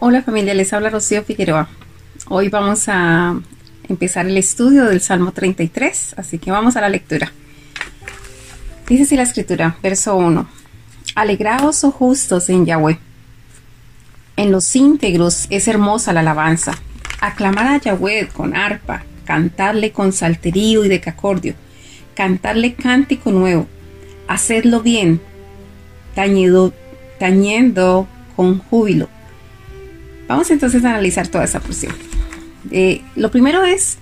Hola familia, les habla Rocío Figueroa. Hoy vamos a empezar el estudio del Salmo 33, así que vamos a la lectura. Dice así la escritura, verso 1. Alegraos, oh justos, en Yahweh. En los íntegros es hermosa la alabanza. Aclamar a Yahweh con arpa, cantarle con salterío y decacordio, cantarle cántico nuevo, hacedlo bien, tañido, tañendo con júbilo Vamos entonces a analizar toda esa porción. Eh, lo primero es,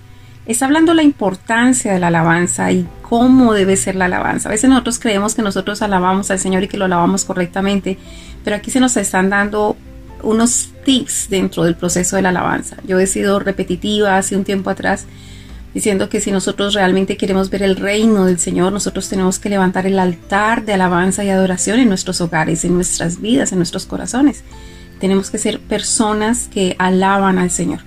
está hablando la importancia de la alabanza y cómo debe ser la alabanza. A veces nosotros creemos que nosotros alabamos al Señor y que lo alabamos correctamente, pero aquí se nos están dando unos tips dentro del proceso de la alabanza. Yo he sido repetitiva hace un tiempo atrás diciendo que si nosotros realmente queremos ver el reino del Señor, nosotros tenemos que levantar el altar de alabanza y adoración en nuestros hogares, en nuestras vidas, en nuestros corazones. Tenemos que ser personas que alaban al Señor.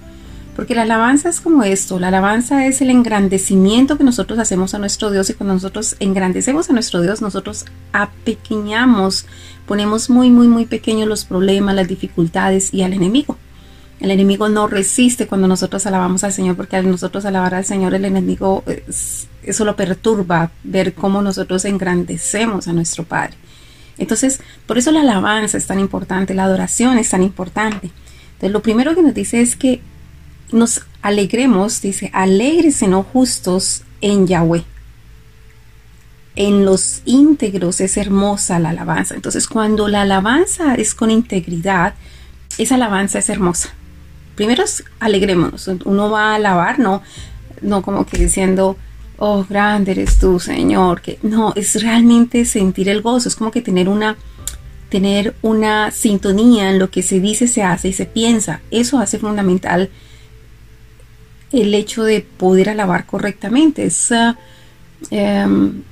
Porque la alabanza es como esto, la alabanza es el engrandecimiento que nosotros hacemos a nuestro Dios y cuando nosotros engrandecemos a nuestro Dios, nosotros apequeñamos, ponemos muy, muy, muy pequeños los problemas, las dificultades y al enemigo. El enemigo no resiste cuando nosotros alabamos al Señor, porque al nosotros alabar al Señor, el enemigo eso lo perturba, ver cómo nosotros engrandecemos a nuestro Padre. Entonces, por eso la alabanza es tan importante, la adoración es tan importante. Entonces, lo primero que nos dice es que nos alegremos, dice, alegres no justos en Yahweh. En los íntegros es hermosa la alabanza. Entonces, cuando la alabanza es con integridad, esa alabanza es hermosa. Primero alegrémonos. Uno va a alabar, no, no como que diciendo, oh, grande eres tú, Señor, que no, es realmente sentir el gozo, es como que tener una tener una sintonía en lo que se dice, se hace y se piensa. Eso hace fundamental el hecho de poder alabar correctamente. Es, em,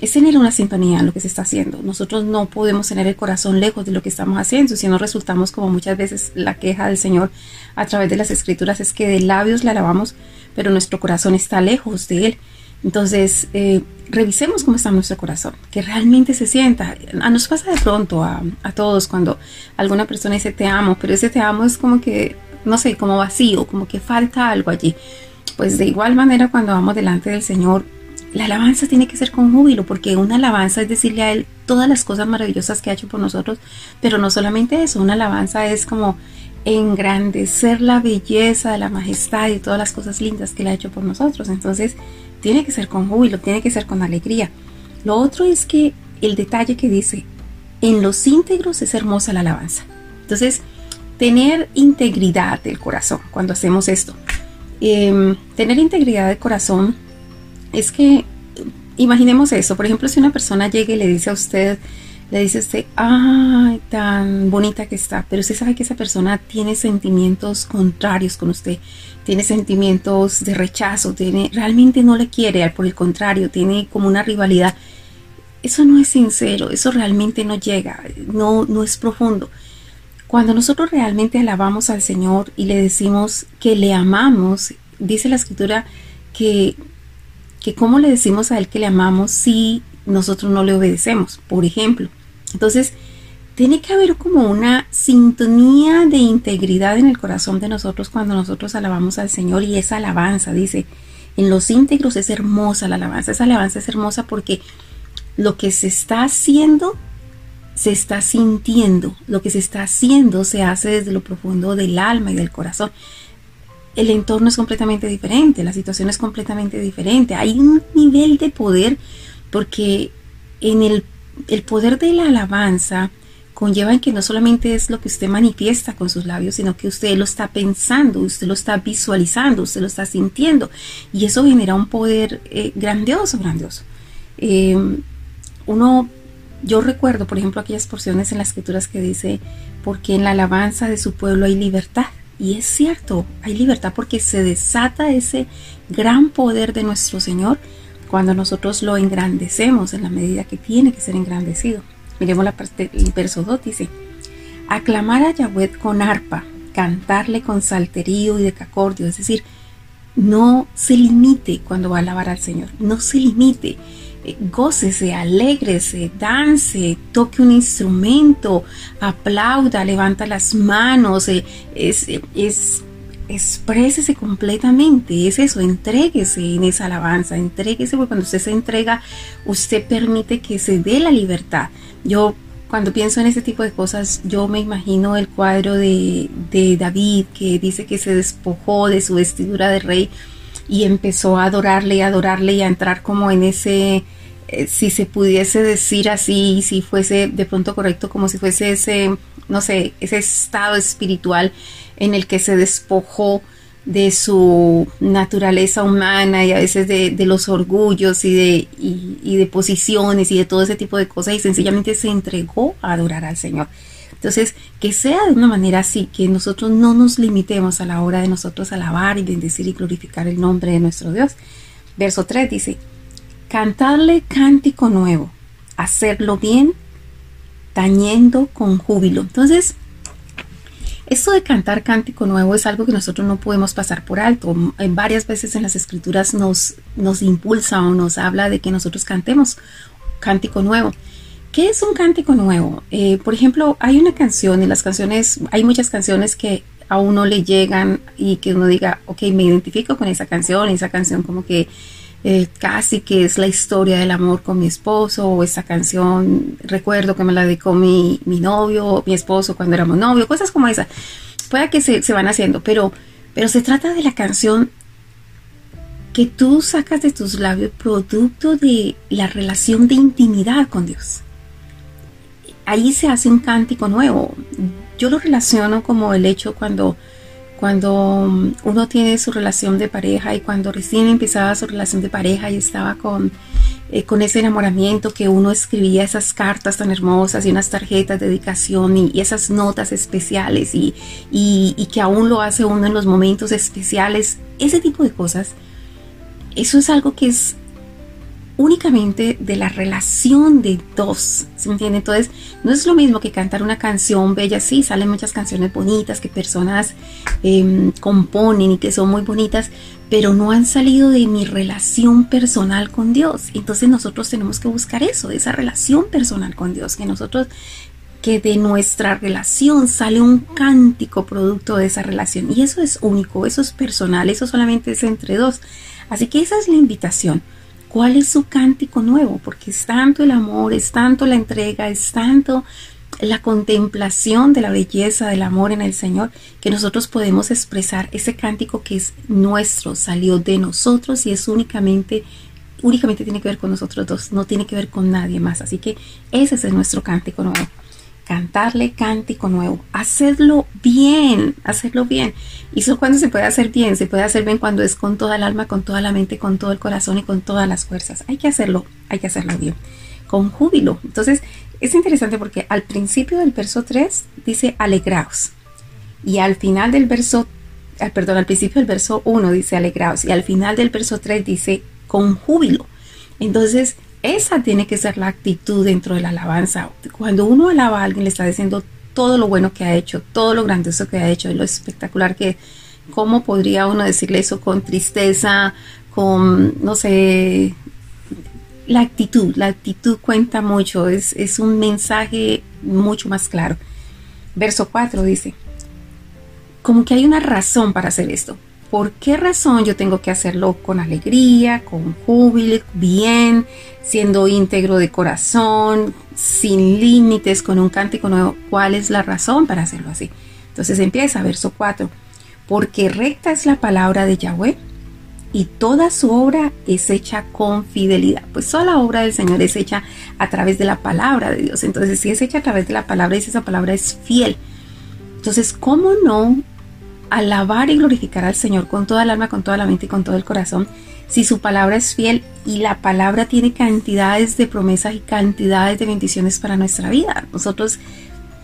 es tener una sintonía en lo que se está haciendo. Nosotros no podemos tener el corazón lejos de lo que estamos haciendo, si no resultamos como muchas veces la queja del Señor a través de las escrituras es que de labios le alabamos, pero nuestro corazón está lejos de Él. Entonces, eh, revisemos cómo está nuestro corazón, que realmente se sienta. A nos pasa de pronto a, todos cuando alguna persona dice te amo, pero ese te amo es como que, no sé, como vacío, como que falta algo allí. Pues de igual manera cuando vamos delante del Señor, la alabanza tiene que ser con júbilo, porque una alabanza es decirle a Él todas las cosas maravillosas que ha hecho por nosotros, pero no solamente eso, una alabanza es como engrandecer la belleza, la majestad y todas las cosas lindas que Él ha hecho por nosotros. Entonces, tiene que ser con júbilo, tiene que ser con alegría. Lo otro es que el detalle que dice, en los íntegros es hermosa la alabanza. Entonces, tener integridad del corazón cuando hacemos esto. Em, tener integridad del corazón es que, imaginemos eso, por ejemplo, si una persona llega y le dice a usted, le dice a usted, ay, tan bonita que está, pero usted sabe que esa persona tiene sentimientos contrarios con usted, tiene sentimientos de rechazo, tiene, realmente no le quiere, por el contrario, tiene como una rivalidad. Eso no es sincero, eso realmente no llega, no, no es profundo. Cuando nosotros realmente alabamos al Señor y le decimos que le amamos, dice la escritura que, que cómo le decimos a Él que le amamos si nosotros no le obedecemos, por ejemplo. Entonces, tiene que haber como una sintonía de integridad en el corazón de nosotros cuando nosotros alabamos al Señor y esa alabanza, dice, en los íntegros es hermosa la alabanza, esa alabanza es hermosa porque lo que se está haciendo se está sintiendo, lo que se está haciendo se hace desde lo profundo del alma y del corazón. El entorno es completamente diferente, la situación es completamente diferente, hay un nivel de poder porque en el, el poder de la alabanza conlleva en que no solamente es lo que usted manifiesta con sus labios, sino que usted lo está pensando, usted lo está visualizando, usted lo está sintiendo. Y eso genera un poder eh, grandioso, grandioso. Em, uno, yo recuerdo, por ejemplo, aquellas porciones en las escrituras que dice, porque en la alabanza de su pueblo hay libertad. Y es cierto, hay libertad porque se desata ese gran poder de nuestro Señor cuando nosotros lo engrandecemos en la medida que tiene que ser engrandecido. Miremos el verso 2 dice, aclamar a Yahweh con arpa, cantarle con salterío y decacordio, es decir, no se limite cuando va a alabar al Señor, no se limite. Gócese, alégrese, dance, toque un instrumento, aplauda, levanta las manos, eh, es, es, exprésese completamente, es eso, entréguese en esa alabanza, entréguese, porque cuando usted se entrega, usted permite que se dé la libertad. Yo cuando pienso en ese tipo de cosas, yo me imagino el cuadro de David que dice que se despojó de su vestidura de rey y empezó a adorarle y adorarle y a entrar como en ese, eh, si se pudiese decir así, si fuese de pronto correcto, como si fuese ese, no sé, ese estado espiritual en el que se despojó de su naturaleza humana y a veces de, los orgullos y de, y de posiciones y de todo ese tipo de cosas y sencillamente se entregó a adorar al Señor. Entonces, que sea de una manera así, que nosotros no nos limitemos a la hora de nosotros alabar y bendecir y glorificar el nombre de nuestro Dios. Verso 3 dice, cantarle cántico nuevo, hacerlo bien, tañendo con júbilo. Entonces, esto de cantar cántico nuevo es algo que nosotros no podemos pasar por alto. En varias veces en las escrituras nos, nos impulsa o nos habla de que nosotros cantemos cántico nuevo. ¿Qué es un cántico nuevo? Eh, por ejemplo, hay una canción y las canciones, hay muchas canciones que a uno le llegan y que uno diga, ok, me identifico con esa canción, esa canción como que eh, casi que es la historia del amor con mi esposo, o esa canción, recuerdo que me la dedicó mi, mi novio, mi esposo cuando éramos novios, cosas como esa. Puede que se, se van haciendo, pero, pero se trata de la canción que tú sacas de tus labios producto de la relación de intimidad con Dios ahí se hace un cántico nuevo. Yo lo relaciono como el hecho cuando, cuando uno tiene su relación de pareja y cuando recién empezaba su relación de pareja y estaba con, eh, con ese enamoramiento que uno escribía esas cartas tan hermosas y unas tarjetas de dedicación y, esas notas especiales y, y que aún lo hace uno en los momentos especiales, ese tipo de cosas. Eso es algo que es únicamente de la relación de dos, ¿se entiende? Entonces, no es lo mismo que cantar una canción bella, sí, salen muchas canciones bonitas que personas em, componen y que son muy bonitas, pero no han salido de mi relación personal con Dios. Entonces nosotros tenemos que buscar eso, esa relación personal con Dios, que nosotros que de nuestra relación sale un cántico producto de esa relación. Y eso es único, eso es personal, eso solamente es entre dos. Así que esa es la invitación cuál es su cántico nuevo, porque es tanto el amor, es tanto la entrega, es tanto la contemplación de la belleza del amor en el Señor, que nosotros podemos expresar ese cántico que es nuestro, salió de nosotros y es únicamente, únicamente tiene que ver con nosotros dos, no tiene que ver con nadie más. Así que ese es nuestro cántico nuevo cantarle cántico nuevo, hacerlo bien, hacerlo bien. Y eso cuando se puede hacer bien, se puede hacer bien cuando es con toda el alma, con toda la mente, con todo el corazón y con todas las fuerzas. Hay que hacerlo, hay que hacerlo bien, con júbilo. Entonces, es interesante porque al principio del verso 3 dice alegraos. Y al final del verso, ah, perdón, al principio del verso 1 dice alegraos. Y al final del verso 3 dice con júbilo. Entonces, esa tiene que ser la actitud dentro de la alabanza. Cuando uno alaba a alguien, le está diciendo todo lo bueno que ha hecho, todo lo grandioso que ha hecho, lo espectacular que, ¿cómo podría uno decirle eso con tristeza, con, no sé, la actitud, la actitud cuenta mucho, es, es un mensaje mucho más claro. Verso 4 dice, como que hay una razón para hacer esto. ¿Por qué razón yo tengo que hacerlo con alegría, con júbilo, bien, siendo íntegro de corazón, sin límites, con un cántico nuevo? ¿Cuál es la razón para hacerlo así? Entonces empieza, verso 4. Porque recta es la palabra de Yahweh y toda su obra es hecha con fidelidad. Pues toda la obra del Señor es hecha a través de la palabra de Dios. Entonces, si es hecha a través de la palabra, dice esa palabra es fiel. Entonces, ¿cómo no alabar y glorificar al Señor con toda el alma, con toda la mente y con todo el corazón, si su palabra es fiel y la palabra tiene cantidades de promesas y cantidades de bendiciones para nuestra vida. Nosotros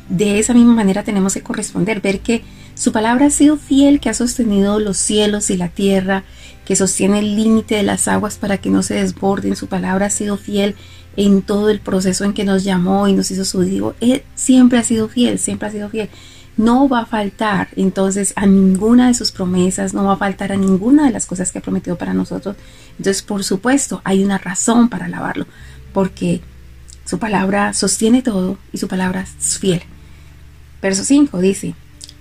de esa misma manera tenemos que corresponder, ver que su palabra ha sido fiel, que ha sostenido los cielos y la tierra, que sostiene el límite de las aguas para que no se desborden. Su palabra ha sido fiel en todo el proceso en que nos llamó y nos hizo su hijo. Él siempre ha sido fiel, siempre ha sido fiel. No va a faltar entonces a ninguna de sus promesas, no va a faltar a ninguna de las cosas que ha prometido para nosotros. Entonces, por supuesto, hay una razón para alabarlo, porque su palabra sostiene todo y su palabra es fiel. Verso 5 dice,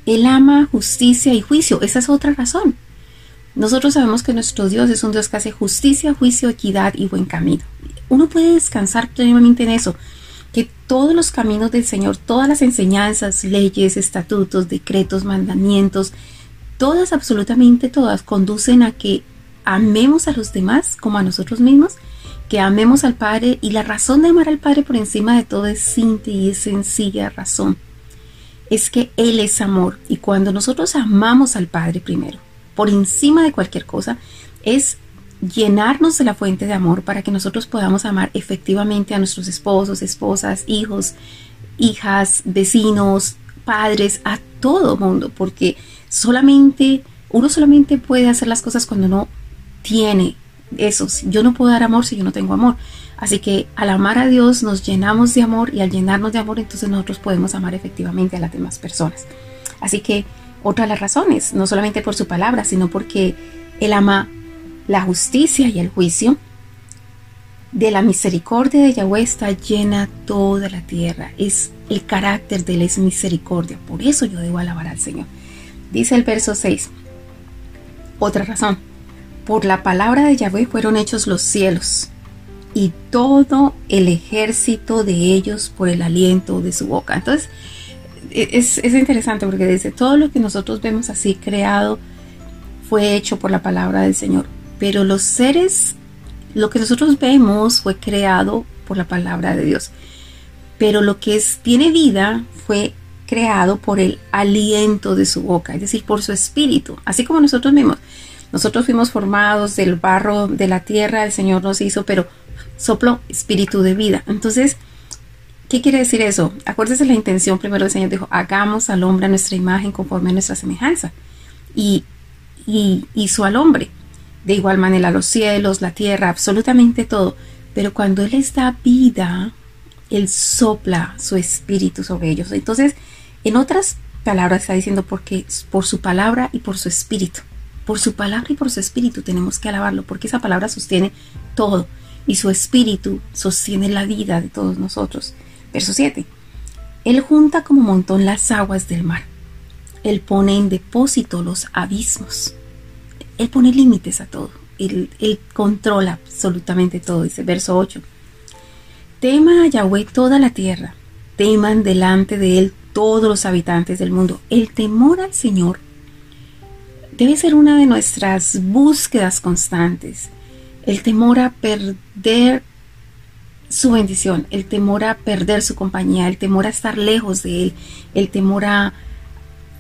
Él ama justicia y juicio. Esa es otra razón. Nosotros sabemos que nuestro Dios es un Dios que hace justicia, juicio, equidad y buen camino. Uno puede descansar plenamente en eso, todos los caminos del Señor, todas las enseñanzas, leyes, estatutos, decretos, mandamientos, todas, absolutamente todas, conducen a que amemos a los demás como a nosotros mismos, que amemos al Padre y la razón de amar al Padre por encima de todo es simple y es sencilla razón. Es que Él es amor y cuando nosotros amamos al Padre primero, por encima de cualquier cosa, es llenarnos de la fuente de amor para que nosotros podamos amar efectivamente a nuestros esposos, esposas, hijos, hijas, vecinos, padres, a todo mundo, porque solamente, uno solamente puede hacer las cosas cuando no tiene eso. Yo no puedo dar amor si yo no tengo amor. Así que al amar a Dios nos llenamos de amor y al llenarnos de amor entonces nosotros podemos amar efectivamente a las demás personas. Así que otra de las razones, no solamente por su palabra, sino porque Él ama la justicia y el juicio, de la misericordia de Yahweh está llena toda la tierra. Es el carácter de él es misericordia. Por eso yo debo alabar al Señor. Dice el verso 6. Otra razón. Por la palabra de Yahweh fueron hechos los cielos y todo el ejército de ellos por el aliento de su boca. Entonces, e-, es, es interesante porque dice, todo lo que nosotros vemos así creado fue hecho por la palabra del Señor pero los seres, lo que nosotros vemos fue creado por la palabra de Dios. Pero lo que es, tiene vida fue creado por el aliento de su boca, es decir, por su espíritu, así como nosotros mismos. Nosotros fuimos formados del barro de la tierra, el Señor nos hizo, pero soplo espíritu de vida. Entonces, ¿qué quiere decir eso? Acuérdese la intención, primero el Señor dijo, hagamos al hombre a nuestra imagen conforme a nuestra semejanza. Y, y hizo al hombre de igual manera los cielos, la tierra, absolutamente todo. Pero cuando Él les da vida, Él sopla su espíritu sobre ellos. Entonces, en otras palabras está diciendo porque por su palabra y por su espíritu. Por su palabra y por su espíritu tenemos que alabarlo, porque esa palabra sostiene todo y su espíritu sostiene la vida de todos nosotros. Verso 7. Él junta como montón las aguas del mar. Él pone en depósito los abismos. Él pone límites a todo. Él, controla absolutamente todo. Dice verso 8. Tema a Yahweh toda la tierra. Teman delante de Él todos los habitantes del mundo. El temor al Señor debe ser una de nuestras búsquedas constantes. El temor a perder su bendición, el temor a perder su compañía, el temor a estar lejos de Él, el temor a,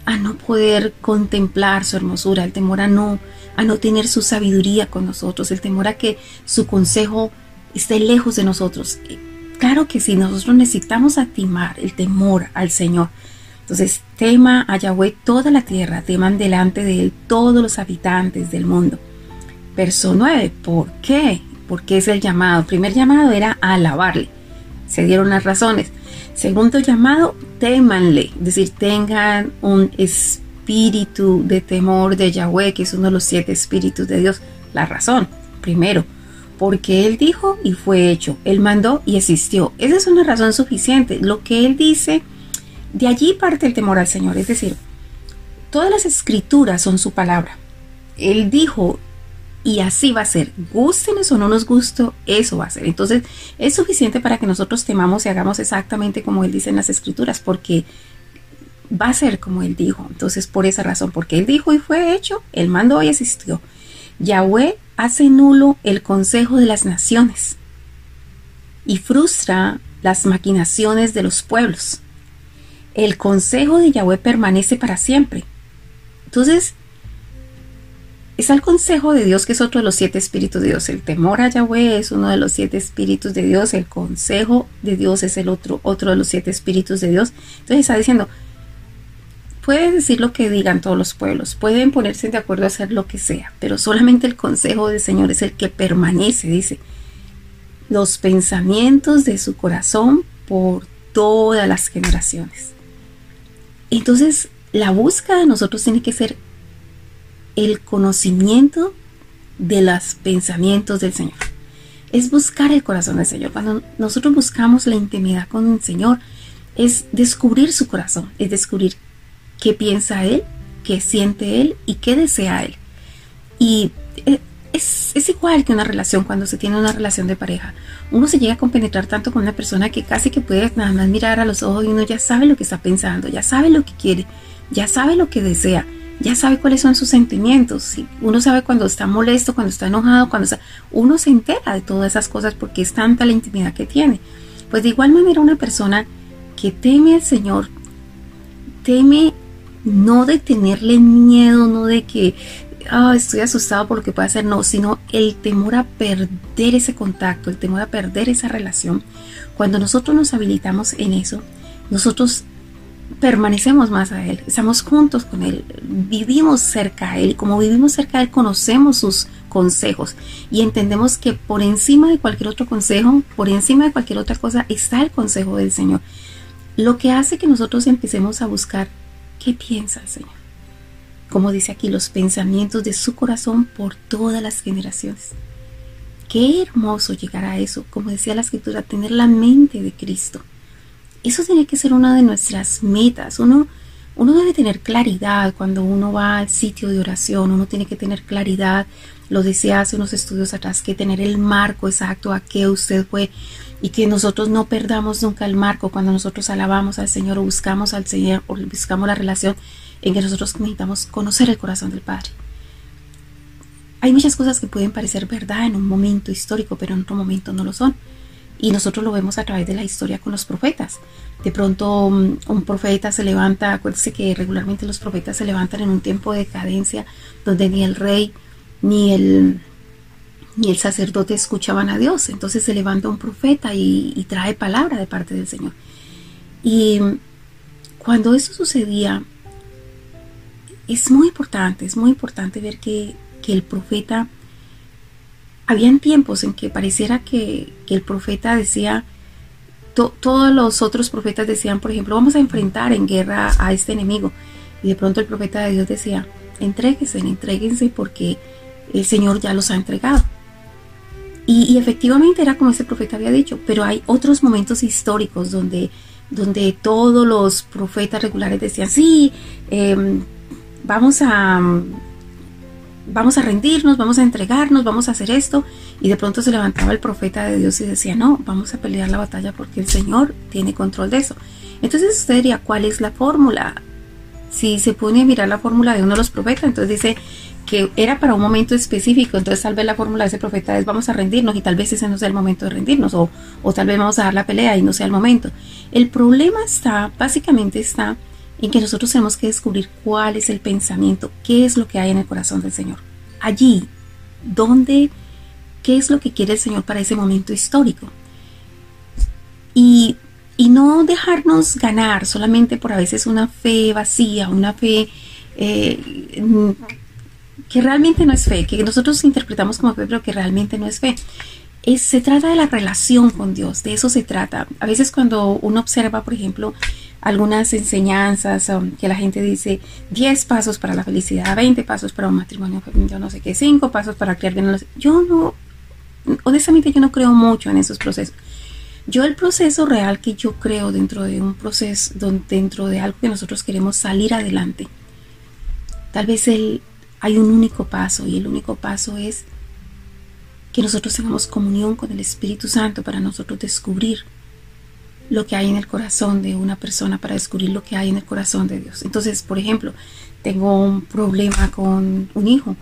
a no poder contemplar su hermosura, el temor a no a no tener su sabiduría con nosotros, el temor a que su consejo esté lejos de nosotros. Claro que sí, nosotros necesitamos atimar el temor al Señor. Entonces, tema a Yahweh toda la tierra, teman delante de Él todos los habitantes del mundo. Verso 9, ¿por qué? Porque es el llamado. primer llamado era alabarle. Se dieron las razones. Segundo llamado, témanle, es decir, tengan un espíritu de temor de Yahweh, que es uno de los siete espíritus de Dios. La razón, primero, porque Él dijo y fue hecho, Él mandó y existió. Esa es una razón suficiente. Lo que Él dice, de allí parte el temor al Señor. Es decir, todas las escrituras son su palabra. Él dijo y así va a ser. Gústenos o no nos guste, eso va a ser. Entonces es suficiente para que nosotros temamos y hagamos exactamente como Él dice en las escrituras, porque va a ser como él dijo. Entonces, por esa razón, porque él dijo y fue hecho, el mando y existió. Yahweh hace nulo el consejo de las naciones y frustra las maquinaciones de los pueblos. El consejo de Yahweh permanece para siempre. Entonces, es el consejo de Dios que es otro de los siete espíritus de Dios. El temor a Yahweh es uno de los siete espíritus de Dios. El consejo de Dios es el otro, otro de los siete espíritus de Dios. Entonces está diciendo, Pueden decir lo que digan todos los pueblos, pueden ponerse de acuerdo a hacer lo que sea, pero solamente el consejo del Señor es el que permanece, dice. Los pensamientos de su corazón por todas las generaciones. Entonces, la búsqueda de nosotros tiene que ser el conocimiento de los pensamientos del Señor. Es buscar el corazón del Señor. Cuando nosotros buscamos la intimidad con el Señor, es descubrir su corazón, es descubrir qué piensa Él, qué siente Él y qué desea Él. Y eh, es, es, igual que una relación cuando se tiene una relación de pareja. Uno se llega a compenetrar tanto con una persona que casi que puede nada más mirar a los ojos y uno ya sabe lo que está pensando, ya sabe lo que quiere, ya sabe lo que desea, ya sabe cuáles son sus sentimientos. Uno sabe cuando está molesto, cuando está enojado, cuando. Uno se entera de todas esas cosas porque es tanta la intimidad que tiene. Pues de igual manera una persona que teme al Señor, teme no de tenerle miedo, no de que oh, estoy asustado por lo que puede hacer, no, sino el temor a perder ese contacto, el temor a perder esa relación. Cuando nosotros nos habilitamos en eso, nosotros permanecemos más a Él, estamos juntos con Él, vivimos cerca a Él, como vivimos cerca de Él, conocemos sus consejos y entendemos que por encima de cualquier otro consejo, por encima de cualquier otra cosa, está el consejo del Señor. Lo que hace que nosotros empecemos a buscar qué piensa el Señor. Como dice aquí, los pensamientos de su corazón por todas las generaciones. Qué hermoso llegar a eso, como decía la escritura, tener la mente de Cristo eso tiene que ser una de nuestras metas. Uno, uno debe tener claridad cuando uno va al sitio de oración, uno tiene que tener claridad, lo decía hace unos estudios atrás, que tener el marco exacto a qué usted fue y que nosotros no perdamos nunca el marco cuando nosotros alabamos al Señor o buscamos al Señor o buscamos la relación en que nosotros necesitamos conocer el corazón del Padre. Hay muchas cosas que pueden parecer verdad en un momento histórico, pero en otro momento no lo son. Y nosotros lo vemos a través de la historia con los profetas. De pronto mm, un profeta se levanta, acuérdense que regularmente los profetas se levantan en un tiempo de decadencia donde ni el rey ni el, ni el sacerdote escuchaban a Dios. Entonces se levanta un profeta y, y trae palabra de parte del Señor. Y cuando eso sucedía, es muy importante, es muy importante ver que, que el profeta habían tiempos en que pareciera que, el profeta decía, todos los otros profetas decían, por ejemplo, vamos a enfrentar en guerra a este enemigo. Y de pronto el profeta de Dios decía, entréguense, entréguense porque el Señor ya los ha entregado. Y, efectivamente era como ese profeta había dicho, pero hay otros momentos históricos donde, donde todos los profetas regulares decían, sí, em, vamos a vamos a rendirnos, vamos a entregarnos, vamos a hacer esto. Y de pronto se levantaba el profeta de Dios y decía, no, vamos a pelear la batalla porque el Señor tiene control de eso. Entonces usted diría, ¿cuál es la fórmula? Si se pone a mirar la fórmula de uno de los profetas, entonces dice que era para un momento específico, entonces tal vez la fórmula de ese profeta es vamos a rendirnos y tal vez ese no sea el momento de rendirnos o, o tal vez vamos a dar la pelea y no sea el momento. El problema está, básicamente está en que nosotros tenemos que descubrir cuál es el pensamiento, qué es lo que hay en el corazón del Señor. Allí, ¿dónde, qué es lo que quiere el Señor para ese momento histórico. Y, no dejarnos ganar solamente por a veces una fe vacía, una fe eh, que realmente no es fe, que nosotros interpretamos como fe, pero que realmente no es fe. Es, se trata de la relación con Dios, de eso se trata. A veces cuando uno observa, por ejemplo, algunas enseñanzas um, que la gente dice 10 pasos para la felicidad, 20 pasos para un matrimonio, yo no sé qué, 5 pasos para criar bien. Yo no, honestamente yo no creo mucho en esos procesos. Yo el proceso real que yo creo dentro de un proceso, dentro de algo que nosotros queremos salir adelante, tal vez el, hay un único paso y el único paso es que nosotros tengamos comunión con el Espíritu Santo para nosotros descubrir lo que hay en el corazón de una persona, para descubrir lo que hay en el corazón de Dios. Entonces, por ejemplo, tengo un problema con un hijo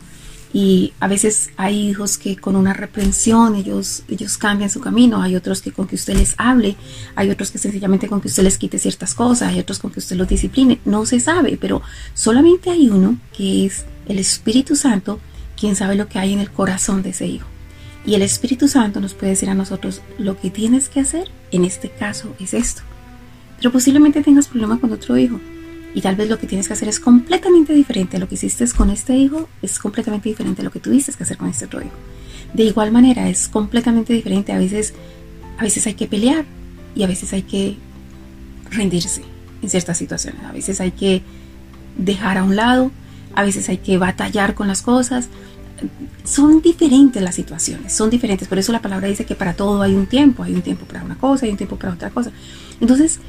y a veces hay hijos que con una reprensión ellos, ellos cambian su camino, hay otros que con que usted les hable, hay otros que sencillamente con que usted les quite ciertas cosas, hay otros con que usted los discipline, no se sabe, pero solamente hay uno que es el Espíritu Santo quien sabe lo que hay en el corazón de ese hijo. Y el Espíritu Santo nos puede decir a nosotros, lo que tienes que hacer en este caso es esto. Pero posiblemente tengas problemas con otro hijo. Y tal vez lo que tienes que hacer es completamente diferente a lo que hiciste con este hijo, es completamente diferente a lo que tuviste que hacer con este otro hijo. De igual manera, es completamente diferente. A veces, a veces hay que pelear y a veces hay que rendirse. en ciertas situaciones. A veces hay que dejar a un lado, a veces hay que batallar con las cosas. Son diferentes las situaciones, son diferentes. Por eso la palabra dice que para todo hay un tiempo. Hay un tiempo para una cosa, hay un tiempo para otra cosa. Entonces,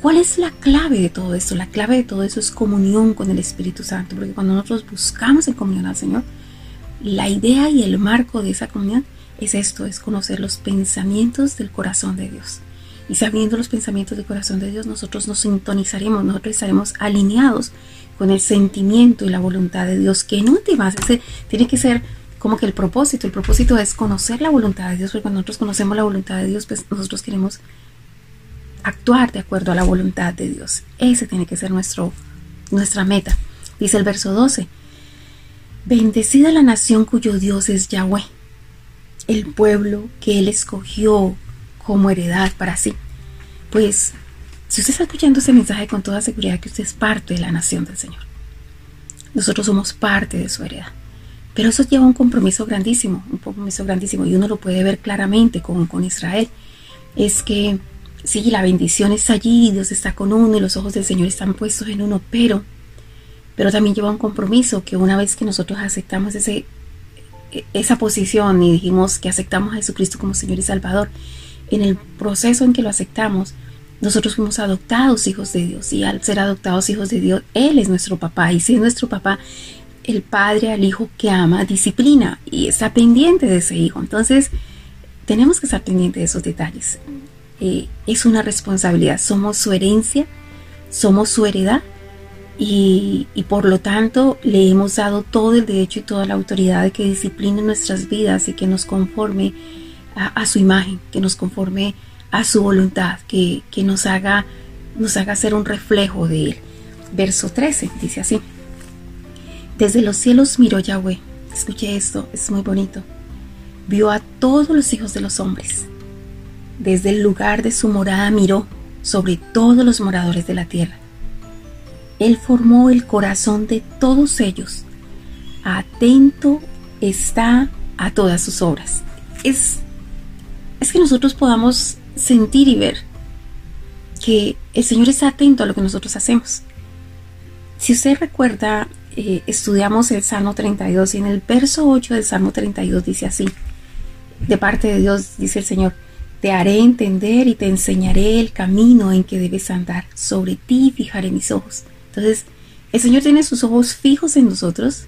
¿cuál es la clave de todo esto? La clave de todo eso es comunión con el Espíritu Santo. Porque cuando nosotros buscamos en comunión al Señor, la idea y el marco de esa comunión es esto, es conocer los pensamientos del corazón de Dios. Y sabiendo los pensamientos del corazón de Dios, nosotros nos sintonizaremos, nosotros estaremos alineados con el sentimiento y la voluntad de Dios, que en últimas ese tiene que ser como que el propósito. El propósito es conocer la voluntad de Dios, porque cuando nosotros conocemos la voluntad de Dios, pues nosotros queremos actuar de acuerdo a la voluntad de Dios. Ese tiene que ser nuestro, nuestra meta. Dice el verso 12. Bendecida la nación cuyo Dios es Yahweh, el pueblo que Él escogió como heredad para sí. Pues, si usted está escuchando ese mensaje con toda seguridad que usted es parte de la nación del Señor. Nosotros somos parte de su heredad. Pero eso lleva un compromiso grandísimo, un compromiso grandísimo, y uno lo puede ver claramente con, con Israel. Es que sí, la bendición está allí, Dios está con uno y los ojos del Señor están puestos en uno, pero, pero también lleva un compromiso que una vez que nosotros aceptamos ese, esa posición y dijimos que aceptamos a Jesucristo como Señor y Salvador, en el proceso en que lo aceptamos, nosotros fuimos adoptados hijos de Dios y al ser adoptados hijos de Dios, Él es nuestro papá y si es nuestro papá, el padre al hijo que ama disciplina y está pendiente de ese hijo. Entonces, tenemos que estar pendientes de esos detalles. Eh, es una responsabilidad, somos su herencia, somos su heredad y, por lo tanto le hemos dado todo el derecho y toda la autoridad de que discipline nuestras vidas y que nos conforme a, su imagen, que nos conforme a su voluntad, que, que nos, haga, nos haga ser un reflejo de Él. Verso 13 dice así. Desde los cielos miró Yahweh. Escuche esto, es muy bonito. Vio a todos los hijos de los hombres. Desde el lugar de su morada miró sobre todos los moradores de la tierra. Él formó el corazón de todos ellos. Atento está a todas sus obras. Es es que nosotros podamos sentir y ver que el Señor está atento a lo que nosotros hacemos. Si usted recuerda, eh, estudiamos el Salmo 32 y en el verso 8 del Salmo 32 dice así, de parte de Dios dice el Señor, te haré entender y te enseñaré el camino en que debes andar, sobre ti fijaré mis ojos. Entonces, el Señor tiene sus ojos fijos en nosotros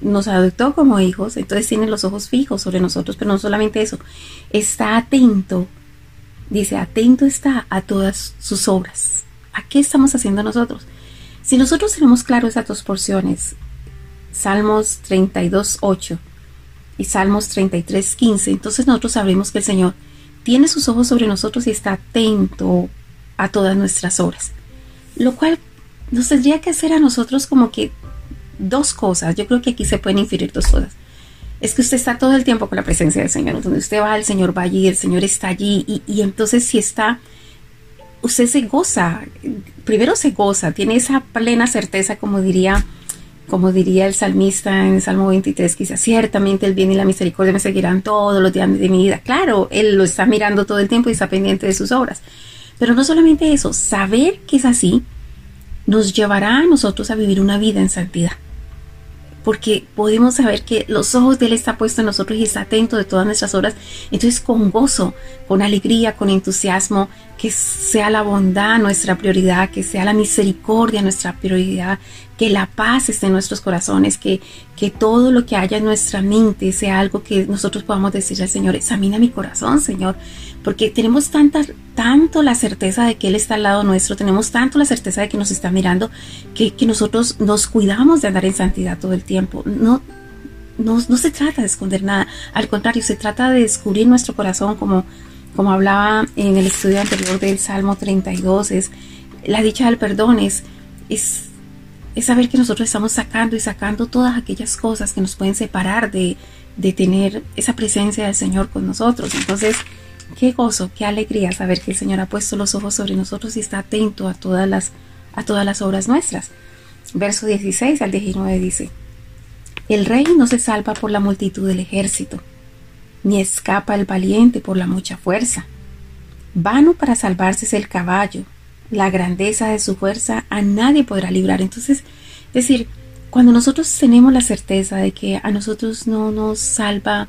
nos adoptó como hijos, entonces tiene los ojos fijos sobre nosotros, pero no solamente eso, está atento, dice, atento está a todas sus obras. ¿A qué estamos haciendo nosotros? Si nosotros tenemos claro esas dos porciones, Salmos 32, 8 y Salmos 33, 15, entonces nosotros sabremos que el Señor tiene sus ojos sobre nosotros y está atento a todas nuestras obras. Lo cual nos tendría que hacer a nosotros como que dos cosas. Yo creo que aquí se pueden inferir dos cosas. Es que usted está todo el tiempo con la presencia del Señor. Donde usted va, el Señor va allí, el Señor está allí. Y, entonces si está, usted se goza. Primero se goza, tiene esa plena certeza, como diría, como diría el salmista en el Salmo 23, que dice, ciertamente el bien y la misericordia me seguirán todos los días de mi vida. Claro, Él lo está mirando todo el tiempo y está pendiente de sus obras. Pero no solamente eso, saber que es así nos llevará a nosotros a vivir una vida en santidad porque podemos saber que los ojos de Él está puesto en nosotros y está atento de todas nuestras obras. Entonces, con gozo, con alegría, con entusiasmo, que sea la bondad nuestra prioridad, que sea la misericordia nuestra prioridad, que la paz esté en nuestros corazones, que, que todo lo que haya en nuestra mente sea algo que nosotros podamos decirle al Señor, examina mi corazón, Señor, porque tenemos tanta, tanto la certeza de que Él está al lado nuestro, tenemos tanto la certeza de que nos está mirando, que, nosotros nos cuidamos de andar en santidad todo el tiempo. No, no, no, se trata de esconder nada, al contrario, se trata de descubrir nuestro corazón como, como hablaba en el estudio anterior del Salmo 32, es la dicha del perdón, es, es, es saber que nosotros estamos sacando y sacando todas aquellas cosas que nos pueden separar de, de tener esa presencia del Señor con nosotros. Entonces, Qué gozo, qué alegría saber que el Señor ha puesto los ojos sobre nosotros y está atento a todas las, a todas las obras nuestras. Verso 16 al 19 dice, El rey no se salva por la multitud del ejército, ni escapa el valiente por la mucha fuerza. Vano para salvarse es el caballo la grandeza de su fuerza, a nadie podrá librar. Entonces, es decir, cuando nosotros tenemos la certeza de que a nosotros no nos salva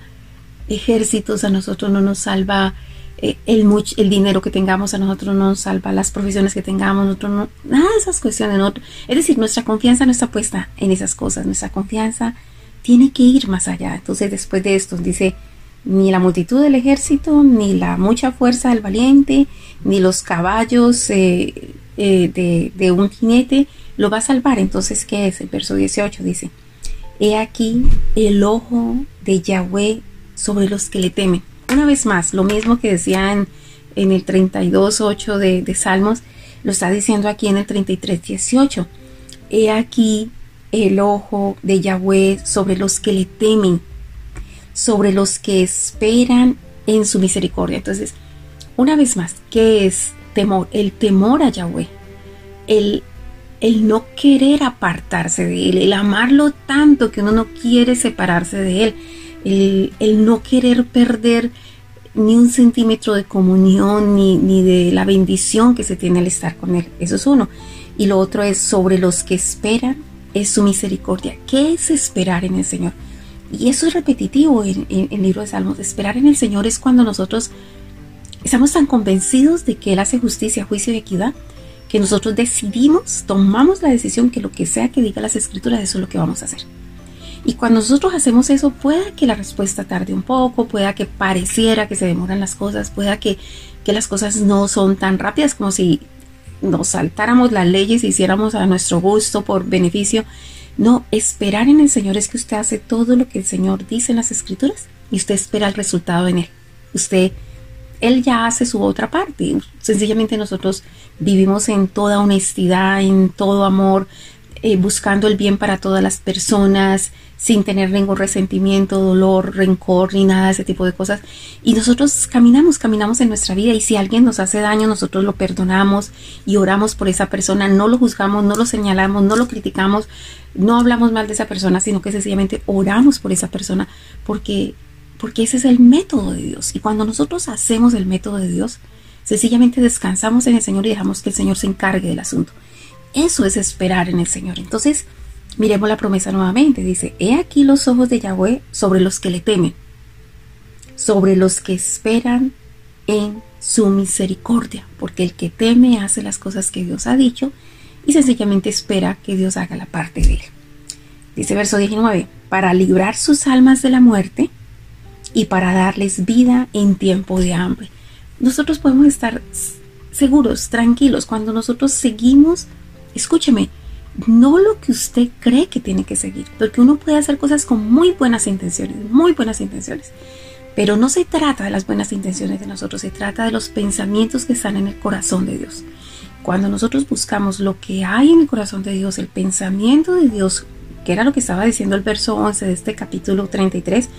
ejércitos, a nosotros no nos salva eh, el, el dinero que tengamos, a nosotros no nos salva las profesiones que tengamos, nosotros no, nada de esas cuestiones. es decir, nuestra confianza no está puesta en esas cosas, nuestra confianza tiene que ir más allá. Entonces, después de esto, dice, ni la multitud del ejército, ni la mucha fuerza del valiente, ni los caballos eh, eh, de, de, un jinete lo va a salvar. Entonces, ¿qué es? El verso 18 dice, He aquí el ojo de Yahweh sobre los que le temen. Una vez más, lo mismo que decía en, el 32.8 de, de Salmos, lo está diciendo aquí en el 33.18. He aquí el ojo de Yahweh sobre los que le temen sobre los que esperan en su misericordia. Entonces, una vez más, ¿qué es temor? El temor a Yahweh, el no querer apartarse de Él, el amarlo tanto que uno no quiere separarse de Él, el, no querer perder ni un centímetro de comunión ni, ni de la bendición que se tiene al estar con Él. Eso es uno. Y lo otro es sobre los que esperan es su misericordia. ¿Qué es esperar en el Señor? Y eso es repetitivo en, el libro de Salmos. Esperar en el Señor es cuando nosotros estamos tan convencidos de que Él hace justicia, juicio y equidad, que nosotros decidimos, tomamos la decisión que lo que sea que diga las escrituras, eso es lo que vamos a hacer. Y cuando nosotros hacemos eso, pueda que la respuesta tarde un poco, pueda que pareciera que se demoran las cosas, pueda que, que las cosas no son tan rápidas como si nos saltáramos las leyes y hiciéramos a nuestro gusto por beneficio no, esperar en el Señor es que usted hace todo lo que el Señor dice en las Escrituras y usted espera el resultado en Él. Usted, Él ya hace su otra parte. Sencillamente nosotros vivimos en toda honestidad, en todo amor, eh, buscando el bien para todas las personas, sin tener ningún resentimiento, dolor, rencor, ni nada de ese tipo de cosas. Y nosotros caminamos, caminamos en nuestra vida y si alguien nos hace daño, nosotros lo perdonamos y oramos por esa persona, no lo juzgamos, no lo señalamos, no lo criticamos, no hablamos mal de esa persona, sino que sencillamente oramos por esa persona porque, porque ese es el método de Dios. Y cuando nosotros hacemos el método de Dios, sencillamente descansamos en el Señor y dejamos que el Señor se encargue del asunto. Eso es esperar en el Señor. Entonces, miremos la promesa nuevamente. Dice, he aquí los ojos de Yahweh sobre los que le temen, sobre los que esperan en su misericordia, porque el que teme hace las cosas que Dios ha dicho y sencillamente espera que Dios haga la parte de él. Dice verso 19, para librar sus almas de la muerte y para darles vida en tiempo de hambre. Nosotros podemos estar seguros, tranquilos, cuando nosotros seguimos Escúcheme, no lo que usted cree que tiene que seguir, porque uno puede hacer cosas con muy buenas intenciones, muy buenas intenciones. Pero no se trata de las buenas intenciones de nosotros, se trata de los pensamientos que están en el corazón de Dios. Cuando nosotros buscamos lo que hay en el corazón de Dios, el pensamiento de Dios, que era lo que estaba diciendo el verso 11 de este capítulo 33,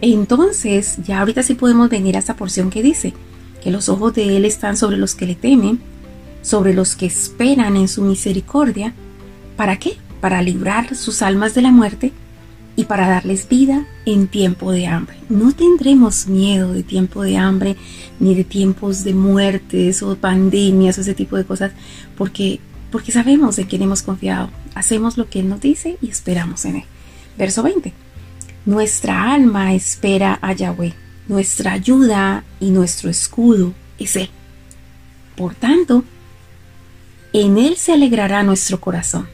entonces ya ahorita sí podemos venir a esta porción que dice que los ojos de Él están sobre los que le temen sobre los que esperan en su misericordia. ¿Para qué? Para librar sus almas de la muerte y para darles vida en tiempo de hambre. No tendremos miedo de tiempo de hambre, ni de tiempos de muertes o pandemias o ese tipo de cosas, porque, porque sabemos en quién hemos confiado. Hacemos lo que Él nos dice y esperamos en Él. Verso 20. Nuestra alma espera a Yahweh, nuestra ayuda y nuestro escudo es Él. Por tanto, en Él se alegrará nuestro corazón,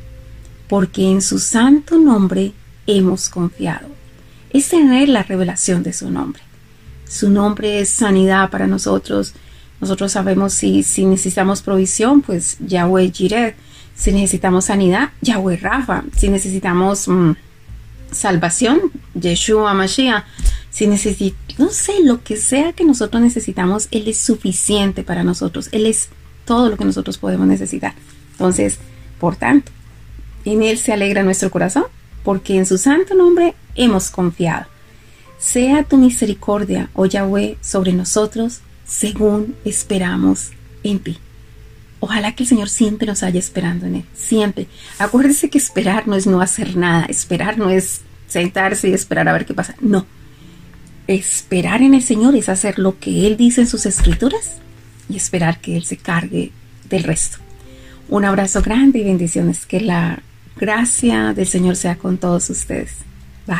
porque en su santo nombre hemos confiado. Es tener la revelación de su nombre. Su nombre es sanidad para nosotros. Nosotros sabemos si, si necesitamos provisión, pues Yahweh Jireh. Si necesitamos sanidad, Yahweh Rafa. Si necesitamos mm, salvación, Yeshua Mashiach. Si necesitamos, no sé, lo que sea que nosotros necesitamos, Él es suficiente para nosotros. Él es todo lo que nosotros podemos necesitar. Entonces, por tanto, en Él se alegra nuestro corazón, porque en su santo nombre hemos confiado. Sea tu misericordia, oh Yahweh, sobre nosotros, según esperamos en ti. Ojalá que el Señor siempre nos haya esperando en Él, siempre. Acuérdese que esperar no es no hacer nada, esperar no es sentarse y esperar a ver qué pasa, no. Esperar en el Señor es hacer lo que Él dice en sus escrituras y esperar que Él se cargue del resto. Un abrazo grande y bendiciones. Que la Gracias, del Señor sea con todos ustedes. Bye.